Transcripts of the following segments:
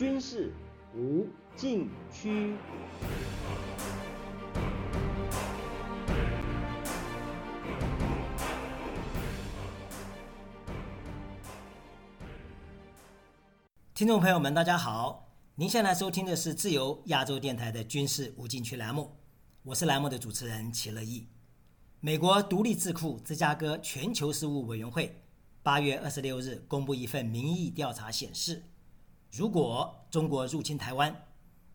军事无禁区。听众朋友们，大家好！您现在收听的是自由亚洲电台的军事无禁区栏目，我是栏目的主持人齐乐意。美国独立智库芝加哥全球事务委员会八月二十六日公布一份民意调查显示，如果中国入侵台湾，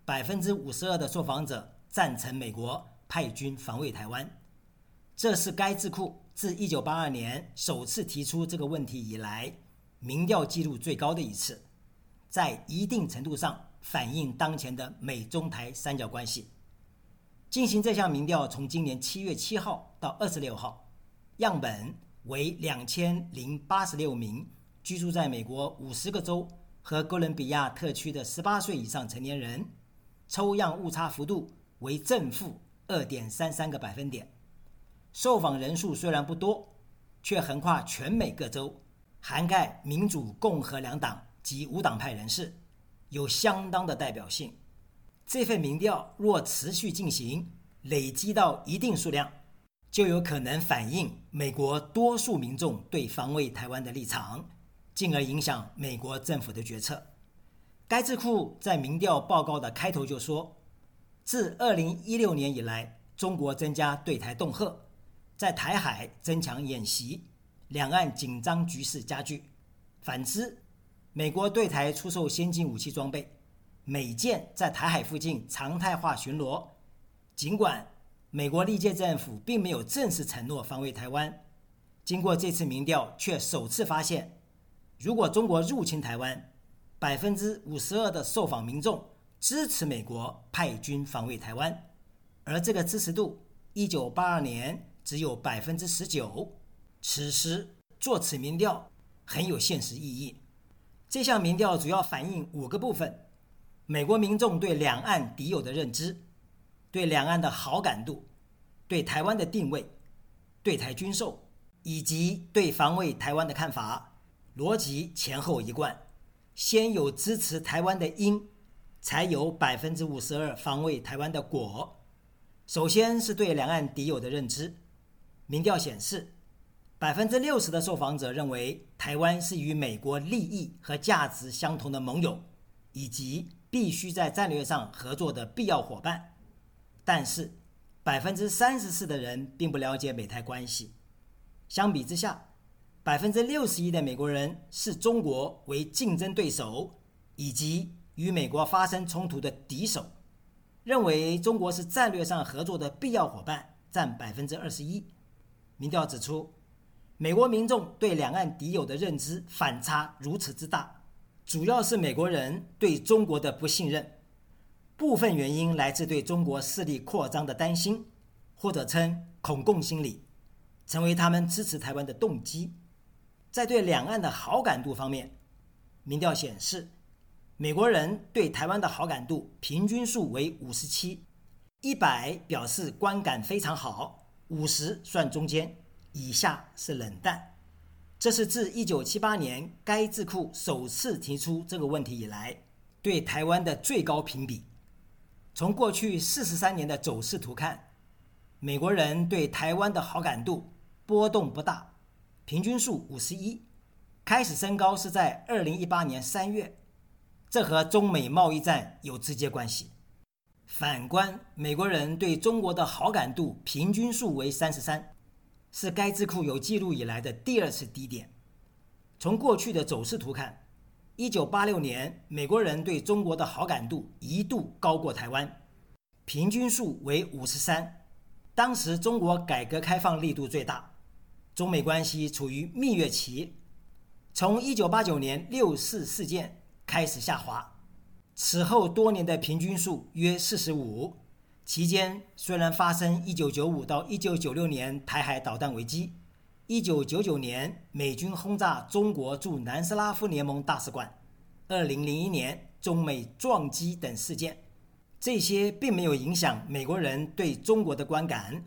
百分之五十二的受访者赞成美国派军防卫台湾。这是该智库自一九八二年首次提出这个问题以来，民调记录最高的一次。在一定程度上反映当前的美中台三角关系。进行这项民调从今年七月七号到二十六号，样本为两千零八十六名居住在美国五十个州和哥伦比亚特区的十八岁以上成年人，抽样误差幅度为正负二点三三个百分点。受访人数虽然不多，却横跨全美各州，涵盖民主、共和两党。及无党派人士有相当的代表性。这份民调若持续进行，累积到一定数量，就有可能反映美国多数民众对防卫台湾的立场，进而影响美国政府的决策。该智库在民调报告的开头就说：“自二零一六年以来，中国增加对台恫吓，在台海增强演习，两岸紧张局势加剧。反之。”美国对台出售先进武器装备，美舰在台海附近常态化巡逻。尽管美国历届政府并没有正式承诺防卫台湾，经过这次民调，却首次发现，如果中国入侵台湾，百分之五十二的受访民众支持美国派军防卫台湾，而这个支持度，一九八二年只有百分之十九。此时做此民调很有现实意义。这项民调主要反映五个部分：美国民众对两岸敌友的认知、对两岸的好感度、对台湾的定位、对台军售以及对防卫台湾的看法。逻辑前后一贯，先有支持台湾的因，才有百分之五十二防卫台湾的果。首先是对两岸敌友的认知，民调显示。百分之六十的受访者认为台湾是与美国利益和价值相同的盟友，以及必须在战略上合作的必要伙伴。但是，百分之三十四的人并不了解美台关系。相比之下，百分之六十一的美国人视中国为竞争对手以及与美国发生冲突的敌手，认为中国是战略上合作的必要伙伴，占百分之二十一。民调指出。美国民众对两岸敌友的认知反差如此之大，主要是美国人对中国的不信任，部分原因来自对中国势力扩张的担心，或者称恐共心理，成为他们支持台湾的动机。在对两岸的好感度方面，民调显示，美国人对台湾的好感度平均数为五十七，一百表示观感非常好，五十算中间。以下是冷淡，这是自一九七八年该智库首次提出这个问题以来，对台湾的最高评比。从过去四十三年的走势图看，美国人对台湾的好感度波动不大，平均数五十一，开始升高是在二零一八年三月，这和中美贸易战有直接关系。反观美国人对中国的好感度平均数为三十三。是该智库有记录以来的第二次低点。从过去的走势图看，一九八六年美国人对中国的好感度一度高过台湾，平均数为五十三。当时中国改革开放力度最大，中美关系处于蜜月期。从一九八九年六四事件开始下滑，此后多年的平均数约四十五。期间虽然发生1995到1996年台海导弹危机，1999年美军轰炸中国驻南斯拉夫联盟大使馆，2001年中美撞击等事件，这些并没有影响美国人对中国的观感。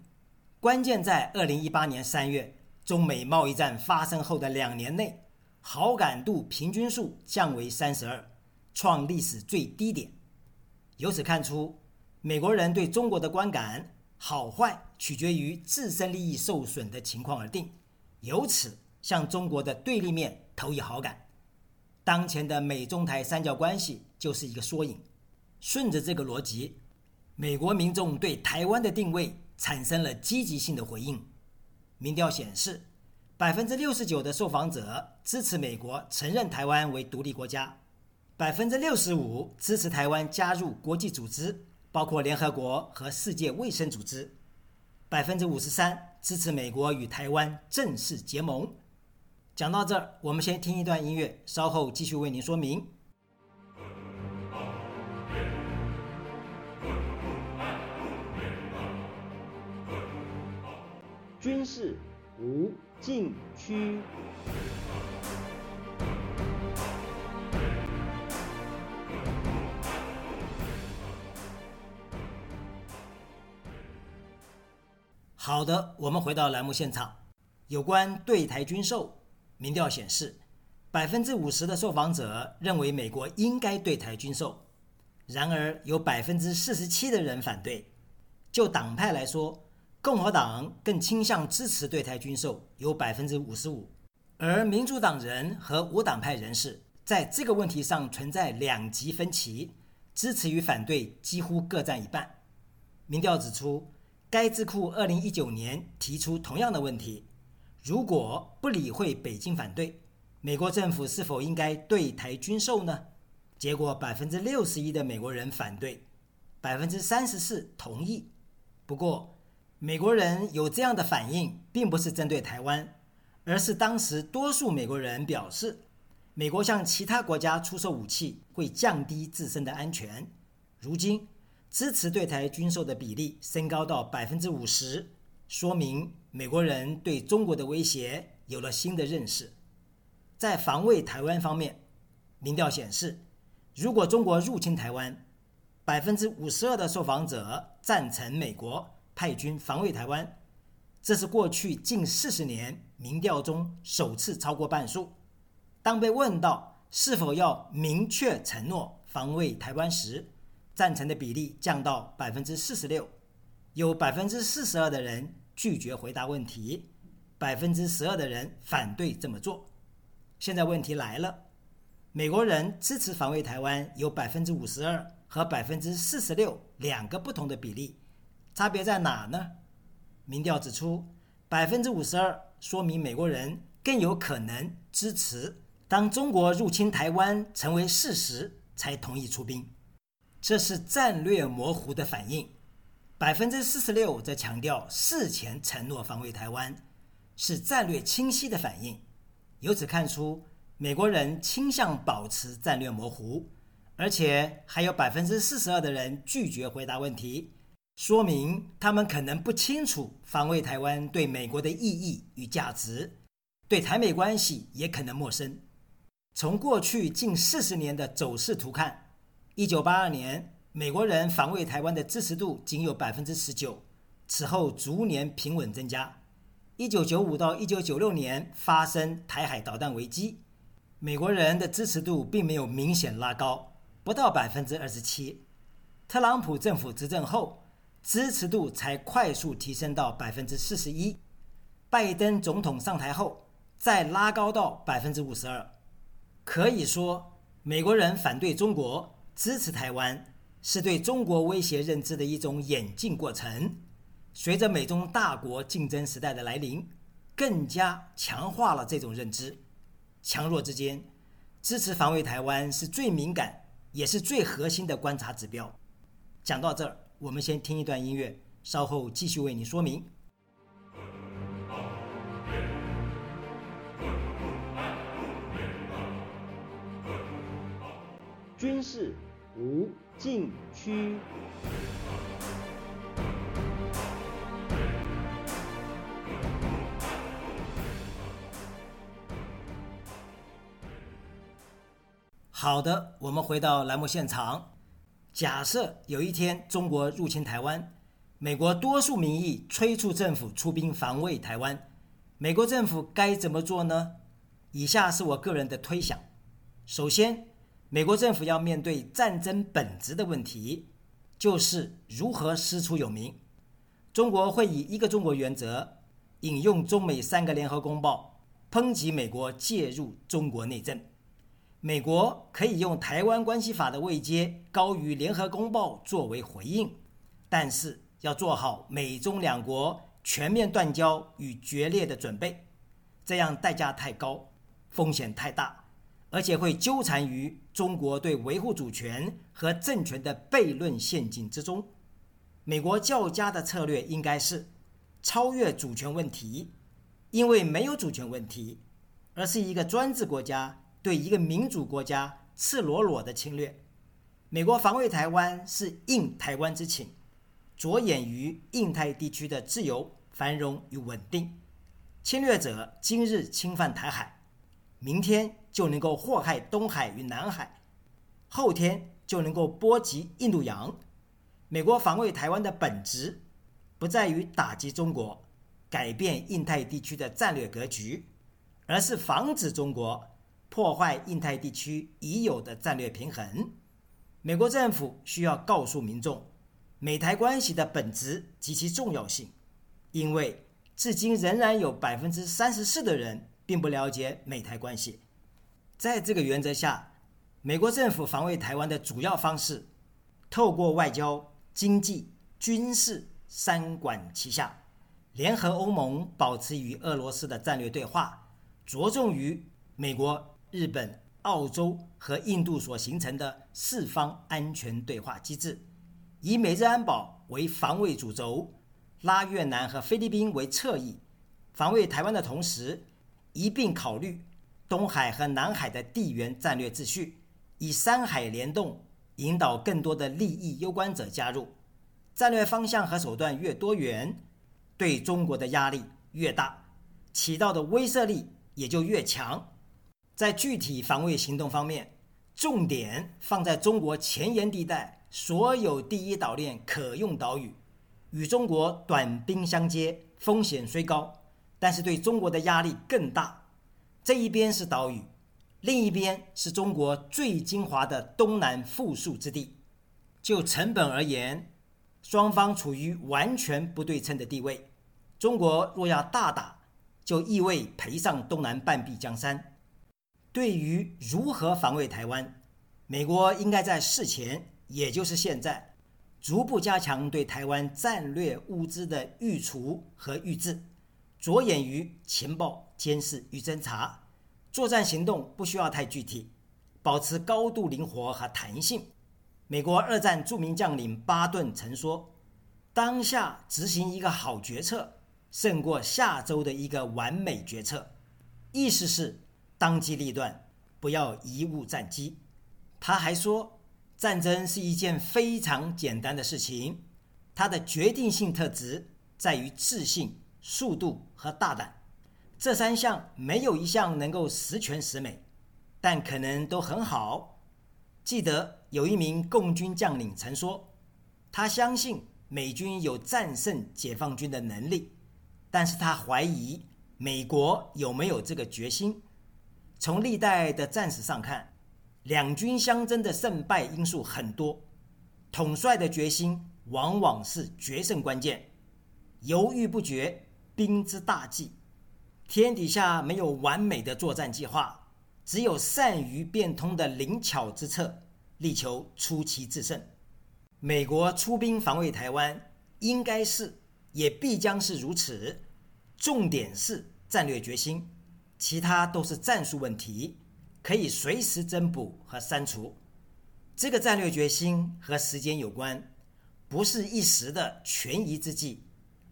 关键在2018年3月中美贸易战发生后的两年内，好感度平均数降为32，创历史最低点。由此看出，美国人对中国的观感好坏取决于自身利益受损的情况而定，由此向中国的对立面投以好感。当前的美中台三角关系就是一个缩影。顺着这个逻辑，美国民众对台湾的定位产生了积极性的回应。民调显示，百分之六十九的受访者支持美国承认台湾为独立国家，百分之六十五支持台湾加入国际组织，包括联合国和世界卫生组织，百分之五十三支持美国与台湾正式结盟。讲到这儿，我们先听一段音乐，稍后继续为您说明。军事无禁区。好的，我们回到栏目现场。有关对台军售，民调显示，百分之五十的受访者认为美国应该对台军售，然而有百分之四十七的人反对。就党派来说，共和党更倾向支持对台军售，有百分之五十五，而民主党人和无党派人士在这个问题上存在两极分歧，支持与反对几乎各占一半。民调指出。该智库二零一九年提出同样的问题：如果不理会北京反对，美国政府是否应该对台军售呢？结果百分之六十一的美国人反对，百分之三十四同意。不过，美国人有这样的反应，并不是针对台湾，而是当时多数美国人表示，美国向其他国家出售武器会降低自身的安全。如今。支持对台军售的比例升高到百分之五十，说明美国人对中国的威胁有了新的认识。在防卫台湾方面，民调显示，如果中国入侵台湾，百分之五十二的受访者赞成美国派军防卫台湾，这是过去近四十年民调中首次超过半数。当被问到是否要明确承诺防卫台湾时，赞成的比例降到百分之四十六，有百分之四十二的人拒绝回答问题，百分之十二的人反对这么做。现在问题来了，美国人支持防卫台湾有百分之五十二和百分之四十六两个不同的比例，差别在哪呢？民调指出，百分之五十二说明美国人更有可能支持当中国入侵台湾成为事实才同意出兵。这是战略模糊的反应，百分之四十六则强调事前承诺防卫台湾，是战略清晰的反应。由此看出，美国人倾向保持战略模糊，而且还有百分之四十二的人拒绝回答问题，说明他们可能不清楚防卫台湾对美国的意义与价值，对台美关系也可能陌生。从过去近四十年的走势图看。一九八二年，美国人防卫台湾的支持度仅有百分之十九，此后逐年平稳增加。一九九五到一九九六年发生台海导弹危机，美国人的支持度并没有明显拉高，不到百分之二十七。特朗普政府执政后，支持度才快速提升到百分之四十一。拜登总统上台后，再拉高到百分之五十二。可以说，美国人反对中国。支持台湾是对中国威胁认知的一种演进过程。随着美中大国竞争时代的来临，更加强化了这种认知。强弱之间，支持防卫台湾是最敏感也是最核心的观察指标。讲到这儿，我们先听一段音乐，稍后继续为你说明。军事。无禁区。好的，我们回到栏目现场。假设有一天中国入侵台湾，美国多数民意催促政府出兵防卫台湾，美国政府该怎么做呢？以下是我个人的推想：首先。美国政府要面对战争本质的问题，就是如何师出有名。中国会以一个中国原则，引用中美三个联合公报，抨击美国介入中国内政。美国可以用《台湾关系法》的位阶高于联合公报作为回应，但是要做好美中两国全面断交与决裂的准备，这样代价太高，风险太大，而且会纠缠于中国对维护主权和政权的悖论陷阱之中。美国较佳的策略应该是超越主权问题，因为没有主权问题，而是一个专制国家对一个民主国家赤裸裸的侵略。美国防卫台湾是应台湾之请，着眼于印太地区的自由、繁荣与稳定。侵略者今日侵犯台海，明天就能够祸害东海与南海，后天就能够波及印度洋。美国防卫台湾的本质，不在于打击中国、改变印太地区的战略格局，而是防止中国破坏印太地区已有的战略平衡。美国政府需要告诉民众，美台关系的本质及其重要性，因为至今仍然有百分之三十四的人并不了解美台关系。在这个原则下，美国政府防卫台湾的主要方式，透过外交。经济、军事三管齐下，联合欧盟保持与俄罗斯的战略对话，着重于美国、日本、澳洲和印度所形成的四方安全对话机制，以美日安保为防卫主轴，拉越南和菲律宾为侧翼，防卫台湾的同时，一并考虑东海和南海的地缘战略秩序，以三海联动。引导更多的利益攸关者加入，战略方向和手段越多元，对中国的压力越大，起到的威慑力也就越强。在具体防卫行动方面，重点放在中国前沿地带所有第一岛链可用岛屿，与中国短兵相接，风险虽高，但是对中国的压力更大。这一边是岛屿。另一边是中国最精华的东南富庶之地，就成本而言，双方处于完全不对称的地位。中国若要大打，就意味赔上东南半壁江山。对于如何防卫台湾，美国应该在事前，也就是现在，逐步加强对台湾战略物资的预储和预置，着眼于情报监视与侦查。作战行动不需要太具体，保持高度灵活和弹性。美国二战著名将领巴顿曾说：“当下执行一个好决策，胜过下周的一个完美决策。”意思是当机立断，不要贻误战机。他还说：“战争是一件非常简单的事情，它的决定性特质在于自信、速度和大胆。”这三项没有一项能够十全十美，但可能都很好。记得有一名共军将领曾说，他相信美军有战胜解放军的能力，但是他怀疑美国有没有这个决心。从历代的战史上看，两军相争的胜败因素很多，统帅的决心往往是决胜关键。犹豫不决，兵之大忌。天底下没有完美的作战计划，只有善于变通的灵巧之策，力求出奇制胜。美国出兵防卫台湾，应该是，也必将是如此。重点是战略决心，其他都是战术问题，可以随时增补和删除。这个战略决心和时间有关，不是一时的权宜之计。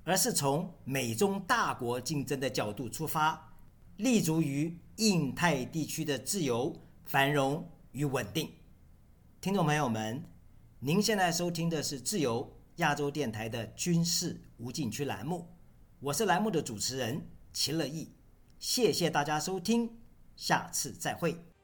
而是从美中大国竞争的角度出发，立足于印太地区的自由、繁荣与稳定。听众朋友们，您现在收听的是自由亚洲电台的军事无禁区栏目，我是栏目的主持人秦乐意，谢谢大家收听，下次再会。